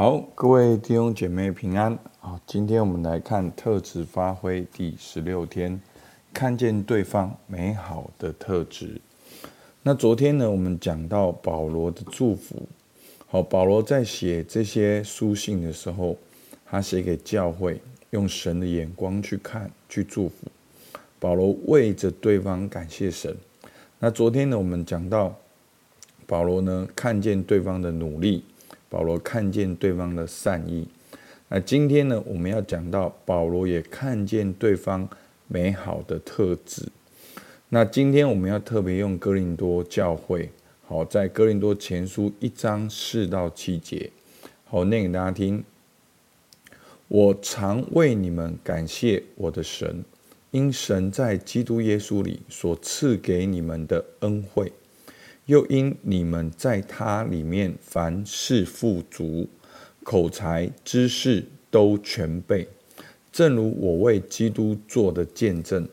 好，各位弟兄姐妹平安。好，今天我们来看特质发挥第十六天，看见对方美好的特质。那昨天呢，我们讲到保罗的祝福。好，保罗在写这些书信的时候，他写给教会，用神的眼光去看，去祝福。保罗为着对方感谢神。那昨天呢，我们讲到保罗呢，看见对方的努力。保罗看见对方的善意，那今天呢，我们要讲到保罗也看见对方美好的特质。那今天我们要特别用哥林多教会，好，在哥林多前书一章四到七节，好，念给大家听。我常为你们感谢我的神，因神在基督耶稣里所赐给你们的恩惠。又因你们在他里面凡事富足，口才知识都全备，正如我为基督做的见证，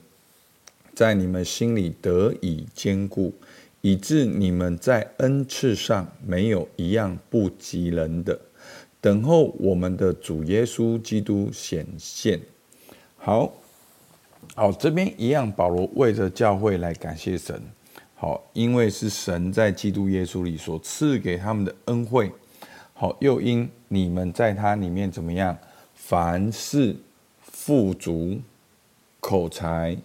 在你们心里得以坚固，以致你们在恩赐上没有一样不及人的，等候我们的主耶稣基督显现。好，好，这边一样，保罗为着教会来感谢神。好，因为是神在基督耶稣里所赐给他们的恩惠。好，又因你们在他里面怎么样？凡事富足，口才、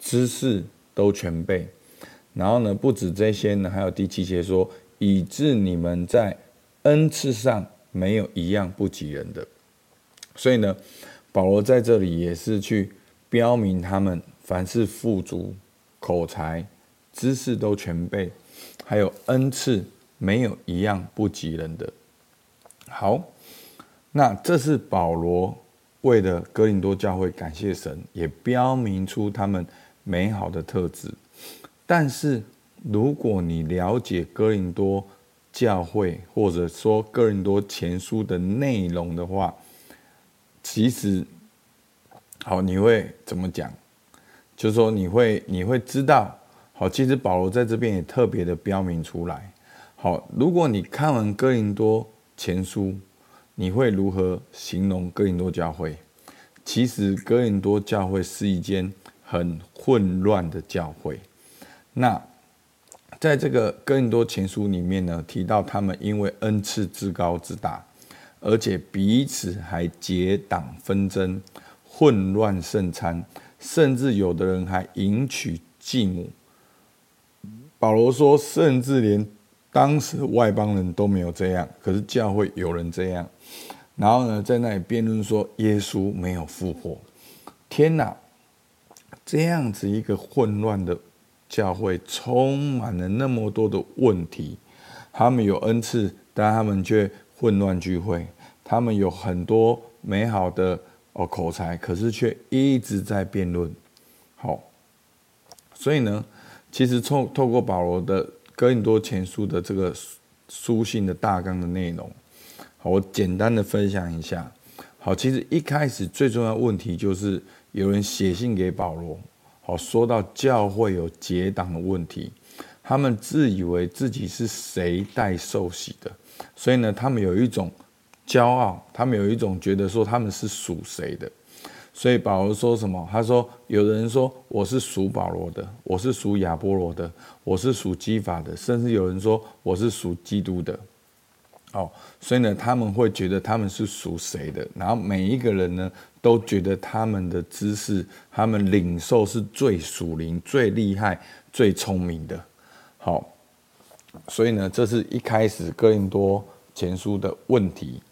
知识都全备。然后呢，不止这些呢，还有第七节说，以致你们在恩赐上没有一样不及人的。所以呢，保罗在这里也是去标明他们凡事富足，口才。知识都全备，还有恩赐，没有一样不及人的。好，那这是保罗为了哥林多教会感谢神，也标明出他们美好的特质。但是，如果你了解哥林多教会，或者说哥林多前书的内容的话，其实，好，你会怎么讲？就是说，你会你会知道。好，其实保罗在这边也特别的标明出来。好，如果你看完哥林多前书，你会如何形容哥林多教会？其实哥林多教会是一间很混乱的教会。那在这个哥林多前书里面呢，提到他们因为恩赐自高自大，而且彼此还结党纷争，混乱圣餐，甚至有的人还迎娶继母。保罗说：“甚至连当时外邦人都没有这样，可是教会有人这样。然后呢，在那里辩论说耶稣没有复活。天哪，这样子一个混乱的教会，充满了那么多的问题。他们有恩赐，但他们却混乱聚会。他们有很多美好的哦口才，可是却一直在辩论。好，所以呢。”其实，透透过保罗的哥林多前书的这个书信的大纲的内容，好，我简单的分享一下。好，其实一开始最重要的问题就是有人写信给保罗，好，说到教会有结党的问题，他们自以为自己是谁代受洗的，所以呢，他们有一种骄傲，他们有一种觉得说他们是属谁的。所以保罗说什么？他说：“有人说我是属保罗的，我是属亚波罗的，我是属基法的，甚至有人说我是属基督的。”哦，所以呢，他们会觉得他们是属谁的？然后每一个人呢，都觉得他们的知识、他们领受是最属灵、最厉害、最聪明的。好，所以呢，这是一开始哥林多前书的问题。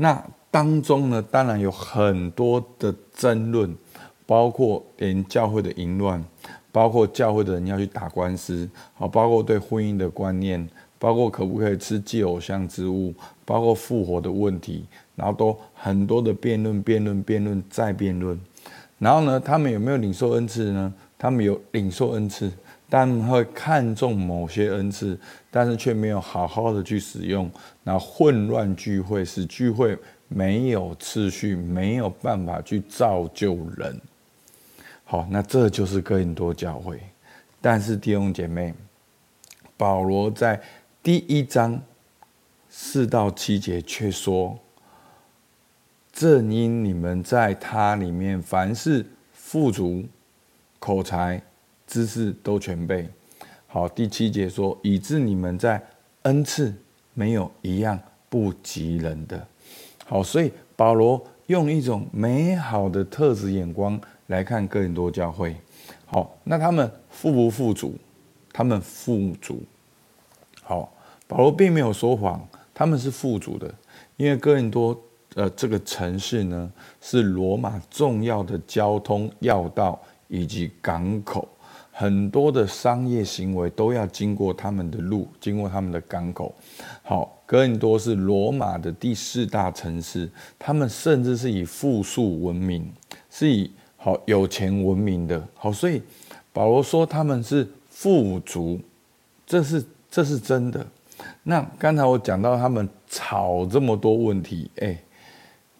那。当中呢，当然有很多的争论，包括连教会的淫乱，包括教会的人要去打官司，好，包括对婚姻的观念，包括可不可以吃祭偶像之物，包括复活的问题，然后都很多的辩论，辩论，辩论，再辩论。然后呢，他们有没有领受恩赐呢？他们有领受恩赐，但会看重某些恩赐，但是却没有好好的去使用，那混乱聚会，使聚会。没有次序，没有办法去造就人。好，那这就是哥林多教会。但是弟兄姐妹，保罗在第一章四到七节却说：“正因你们在他里面凡事富足，口才、知识都全备。好，第七节说，以致你们在恩赐没有一样不及人的。好，所以保罗用一种美好的特质眼光来看哥林多教会。好，那他们富不富足？他们富足。好，保罗并没有说谎，他们是富足的，因为哥林多呃这个城市呢是罗马重要的交通要道以及港口，很多的商业行为都要经过他们的路，经过他们的港口。好，哥林多是罗马的第四大城市，他们甚至是以富庶闻名，是以好有钱闻名的。好，所以保罗说他们是富足，这是这是真的。那刚才我讲到他们吵这么多问题，哎，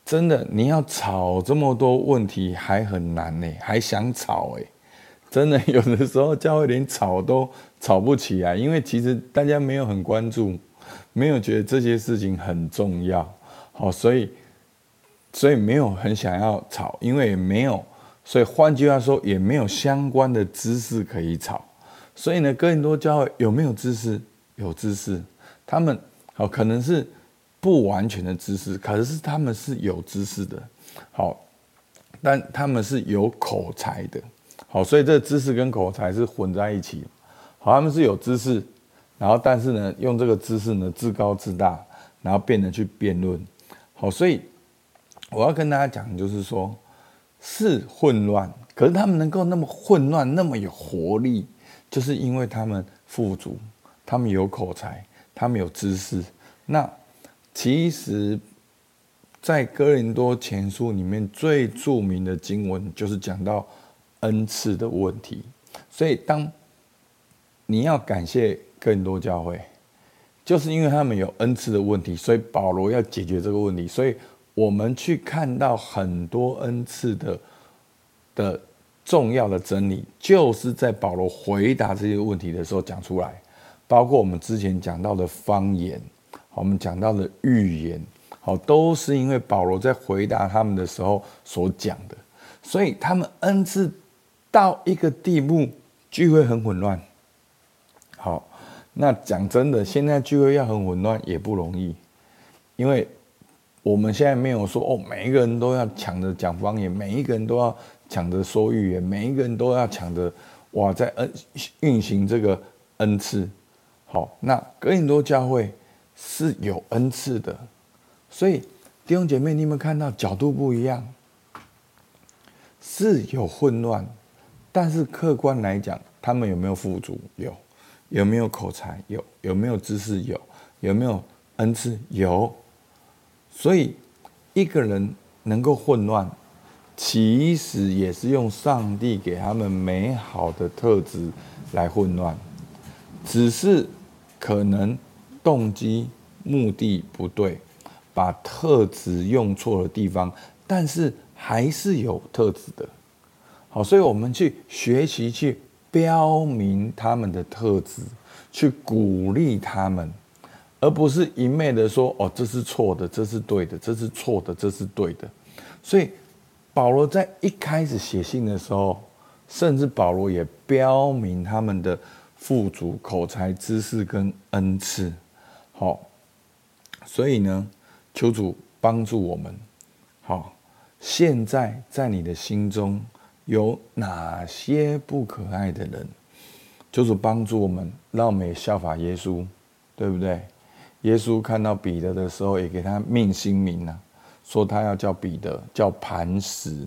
真的你要吵这么多问题还很难呢，还想吵哎，真的有的时候教会连吵都吵不起来，因为其实大家没有很关注，没有觉得这些事情很重要，好，所以所以没有很想要吵，因为也没有。所以换句话说，也没有相关的知识可以吵。所以呢，哥林多教会有没有知识？有知识。他们好可能是不完全的知识，可是他们是有知识的。好，但他们是有口才的。好，所以这知识跟口才是混在一起。好，他们是有知识，然后但是呢，用这个知识呢，自高自大，然后变得去辩论。好，所以我要跟大家讲，就是说。是混乱，可是他们能够那么混乱，那么有活力，就是因为他们富足，他们有口才，他们有知识。那其实，在哥林多前书里面最著名的经文，就是讲到恩赐的问题。所以，当你要感谢更多教会，就是因为他们有恩赐的问题，所以保罗要解决这个问题。所以。我们去看到很多恩赐的的重要的真理，就是在保罗回答这些问题的时候讲出来，包括我们之前讲到的方言，我们讲到的预言，好，都是因为保罗在回答他们的时候所讲的，所以他们恩赐到一个地步，聚会很混乱。好，那讲真的，现在聚会要很混乱也不容易，因为。我们现在没有说哦，每一个人都要抢着讲方言，每一个人都要抢着说语言，每一个人都要抢着哇，在恩运行这个恩赐。好，那哥林多教会是有恩赐的，所以弟兄姐妹，你们看到角度不一样，是有混乱，但是客观来讲，他们有没有富足？有，有没有口才？有，有没有知识？有，有没有恩赐？有。所以，一个人能够混乱，其实也是用上帝给他们美好的特质来混乱，只是可能动机目的不对，把特质用错了地方，但是还是有特质的。好，所以我们去学习，去标明他们的特质，去鼓励他们。而不是一昧的说哦，这是错的，这是对的，这是错的，这是对的。所以保罗在一开始写信的时候，甚至保罗也标明他们的富足、口才、知识跟恩赐。好，所以呢，求主帮助我们。好，现在在你的心中有哪些不可爱的人？就是帮助我们，让我们也效法耶稣，对不对？耶稣看到彼得的时候，也给他命新名啊，说他要叫彼得叫磐石，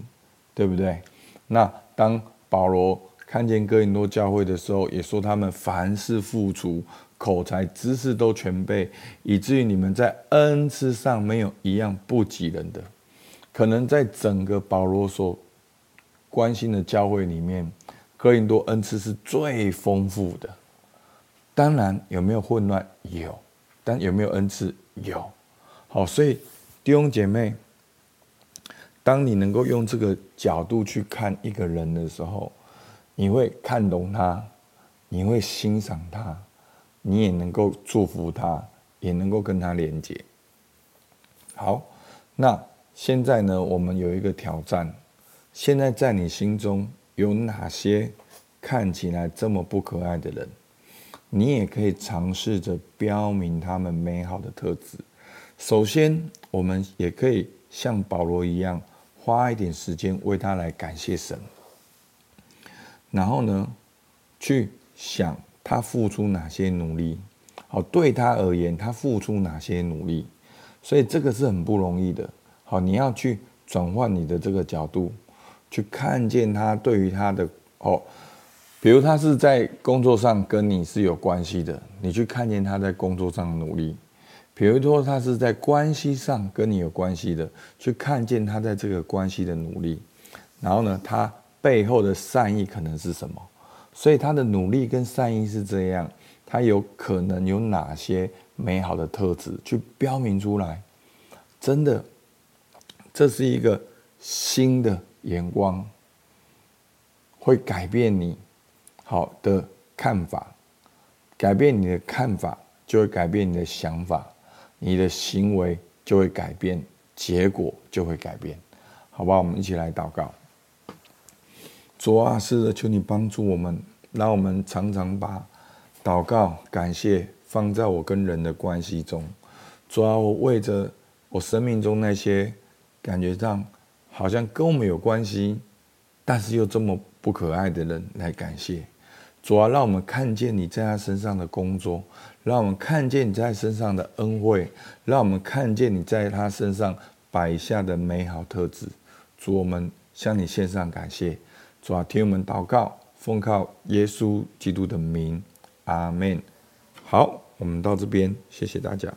对不对？那当保罗看见哥林多教会的时候，也说他们凡事付出，口才知识都全备，以至于你们在恩赐上没有一样不及人的。可能在整个保罗所关心的教会里面，哥林多恩赐是最丰富的。当然，有没有混乱？有。但有没有恩赐？有，好，所以弟兄姐妹，当你能够用这个角度去看一个人的时候，你会看懂他，你会欣赏他，你也能够祝福他，也能够跟他连接。好，那现在呢，我们有一个挑战。现在在你心中有哪些看起来这么不可爱的人？你也可以尝试着标明他们美好的特质。首先，我们也可以像保罗一样，花一点时间为他来感谢神。然后呢，去想他付出哪些努力。好，对他而言，他付出哪些努力？所以这个是很不容易的。好，你要去转换你的这个角度，去看见他对于他的哦，比如他是在工作上跟你是有关系的，你去看见他在工作上的努力；比如说他是在关系上跟你有关系的，去看见他在这个关系的努力。然后呢，他背后的善意可能是什么？所以他的努力跟善意是这样。他有可能有哪些美好的特质，去标明出来？真的，这是一个新的眼光，会改变你好的看法。改变你的看法，就会改变你的想法，你的行为就会改变，结果就会改变。好吧，我们一起来祷告。主啊，是的，求你帮助我们，让我们常常把。祷告，感谢放在我跟人的关系中，主啊，我为着我生命中那些感觉上好像跟我们有关系，但是又这么不可爱的人来感谢。主啊，让我们看见你在他身上的工作，让我们看见你在身上的恩惠，让我们看见你在他身上摆下的美好特质。主，我们向你献上感谢。主啊，听我们祷告，奉靠耶稣基督的名。阿门。好，我们到这边，谢谢大家。